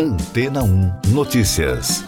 Antena 1 Notícias.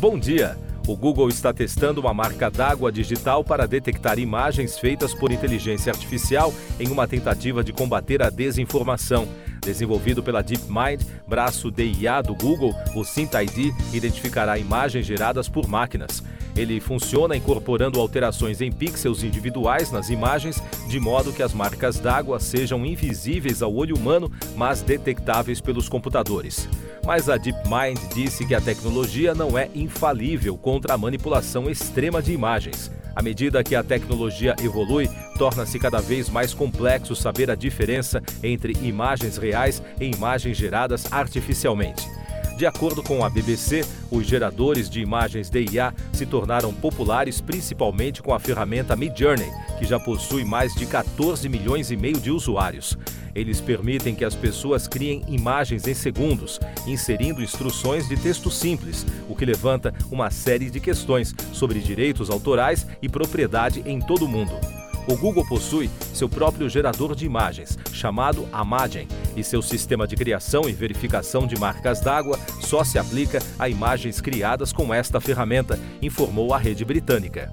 Bom dia. O Google está testando uma marca d'água digital para detectar imagens feitas por inteligência artificial em uma tentativa de combater a desinformação. Desenvolvido pela DeepMind, braço de IA do Google, o SynthID identificará imagens geradas por máquinas. Ele funciona incorporando alterações em pixels individuais nas imagens, de modo que as marcas d'água sejam invisíveis ao olho humano, mas detectáveis pelos computadores. Mas a DeepMind disse que a tecnologia não é infalível contra a manipulação extrema de imagens. À medida que a tecnologia evolui, torna-se cada vez mais complexo saber a diferença entre imagens reais e imagens geradas artificialmente. De acordo com a BBC, os geradores de imagens de IA se tornaram populares principalmente com a ferramenta Midjourney, que já possui mais de 14 milhões e meio de usuários. Eles permitem que as pessoas criem imagens em segundos, inserindo instruções de texto simples, o que levanta uma série de questões sobre direitos autorais e propriedade em todo o mundo. O Google possui seu próprio gerador de imagens, chamado Amagen, e seu sistema de criação e verificação de marcas d'água só se aplica a imagens criadas com esta ferramenta, informou a rede britânica.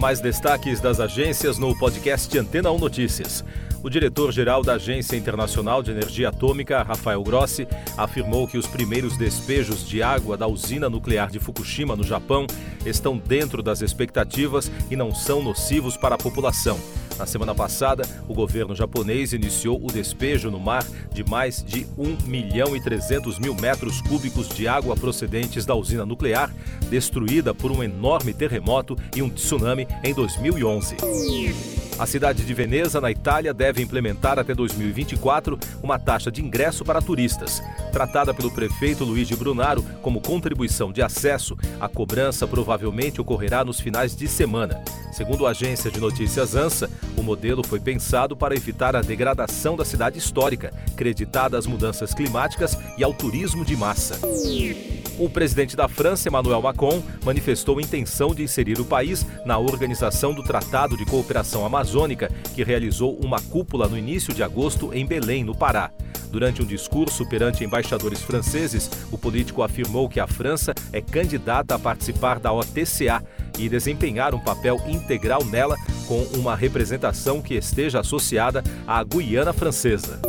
Mais destaques das agências no podcast Antena 1 Notícias. O diretor-geral da Agência Internacional de Energia Atômica, Rafael Grossi, afirmou que os primeiros despejos de água da usina nuclear de Fukushima, no Japão, estão dentro das expectativas e não são nocivos para a população. Na semana passada, o governo japonês iniciou o despejo no mar de mais de 1 milhão e 300 mil metros cúbicos de água procedentes da usina nuclear, destruída por um enorme terremoto e um tsunami em 2011. A cidade de Veneza, na Itália, deve implementar até 2024 uma taxa de ingresso para turistas. Tratada pelo prefeito Luigi Brunaro como contribuição de acesso, a cobrança provavelmente ocorrerá nos finais de semana. Segundo a agência de notícias ANSA, o modelo foi pensado para evitar a degradação da cidade histórica, creditada às mudanças climáticas e ao turismo de massa. O presidente da França, Emmanuel Macron, manifestou intenção de inserir o país na organização do Tratado de Cooperação Amazônica, que realizou uma cúpula no início de agosto em Belém, no Pará. Durante um discurso perante embaixadores franceses, o político afirmou que a França é candidata a participar da OTCA e desempenhar um papel integral nela com uma representação que esteja associada à Guiana Francesa.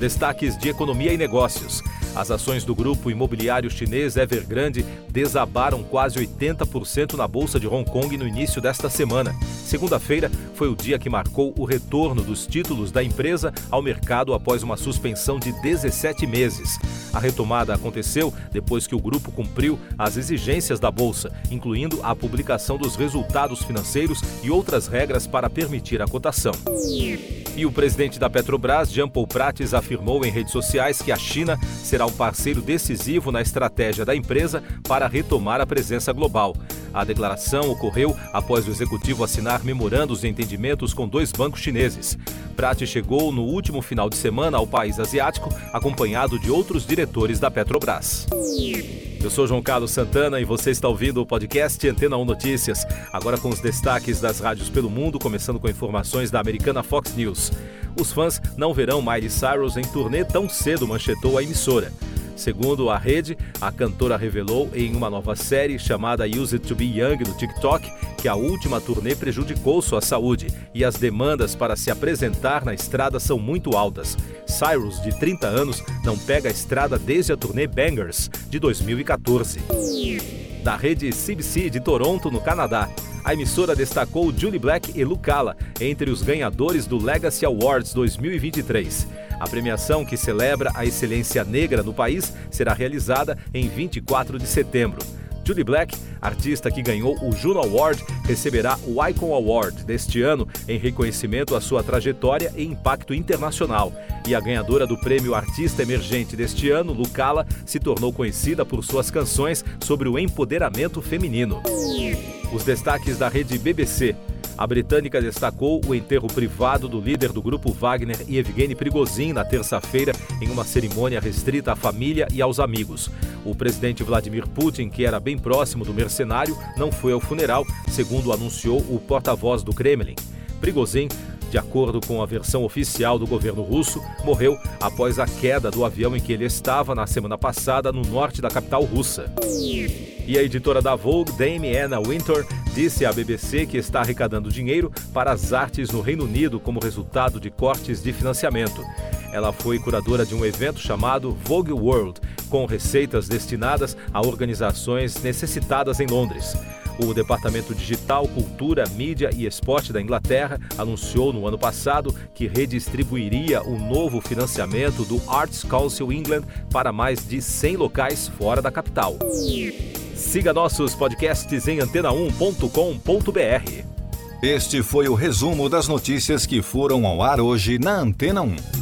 Destaques de economia e negócios. As ações do grupo imobiliário chinês Evergrande desabaram quase 80% na bolsa de Hong Kong no início desta semana. Segunda-feira foi o dia que marcou o retorno dos títulos da empresa ao mercado após uma suspensão de 17 meses. A retomada aconteceu depois que o grupo cumpriu as exigências da bolsa, incluindo a publicação dos resultados financeiros e outras regras para permitir a cotação. E o presidente da Petrobras, Jean Paul Prates, afirmou em redes sociais que a China será um parceiro decisivo na estratégia da empresa para retomar a presença global. A declaração ocorreu após o executivo assinar memorandos de entendimentos com dois bancos chineses. Prates chegou no último final de semana ao país asiático, acompanhado de outros diretores da Petrobras. Eu sou João Carlos Santana e você está ouvindo o podcast Antena 1 Notícias. Agora com os destaques das rádios pelo mundo, começando com informações da americana Fox News. Os fãs não verão Miley Cyrus em turnê tão cedo, manchetou a emissora. Segundo a rede, a cantora revelou em uma nova série chamada Use It to Be Young no TikTok que a última turnê prejudicou sua saúde e as demandas para se apresentar na estrada são muito altas. Cyrus, de 30 anos, não pega a estrada desde a turnê Bangers de 2014. Da rede CBC de Toronto, no Canadá, a emissora destacou Julie Black e Lucala entre os ganhadores do Legacy Awards 2023. A premiação, que celebra a excelência negra no país, será realizada em 24 de setembro. Julie Black, artista que ganhou o Juno Award, receberá o Icon Award deste ano em reconhecimento à sua trajetória e impacto internacional. E a ganhadora do prêmio Artista Emergente deste ano, Lucala, se tornou conhecida por suas canções sobre o empoderamento feminino. Os destaques da rede BBC. A britânica destacou o enterro privado do líder do grupo Wagner Evgeny Prigozhin na terça-feira em uma cerimônia restrita à família e aos amigos. O presidente Vladimir Putin, que era bem próximo do mercenário, não foi ao funeral, segundo anunciou o porta-voz do Kremlin. Prigozhin De acordo com a versão oficial do governo russo, morreu após a queda do avião em que ele estava na semana passada no norte da capital russa. E a editora da Vogue, Dame Anna Winter, disse à BBC que está arrecadando dinheiro para as artes no Reino Unido como resultado de cortes de financiamento. Ela foi curadora de um evento chamado Vogue World, com receitas destinadas a organizações necessitadas em Londres. O Departamento Digital, Cultura, Mídia e Esporte da Inglaterra anunciou no ano passado que redistribuiria o novo financiamento do Arts Council England para mais de 100 locais fora da capital. Siga nossos podcasts em antena1.com.br. Este foi o resumo das notícias que foram ao ar hoje na Antena 1.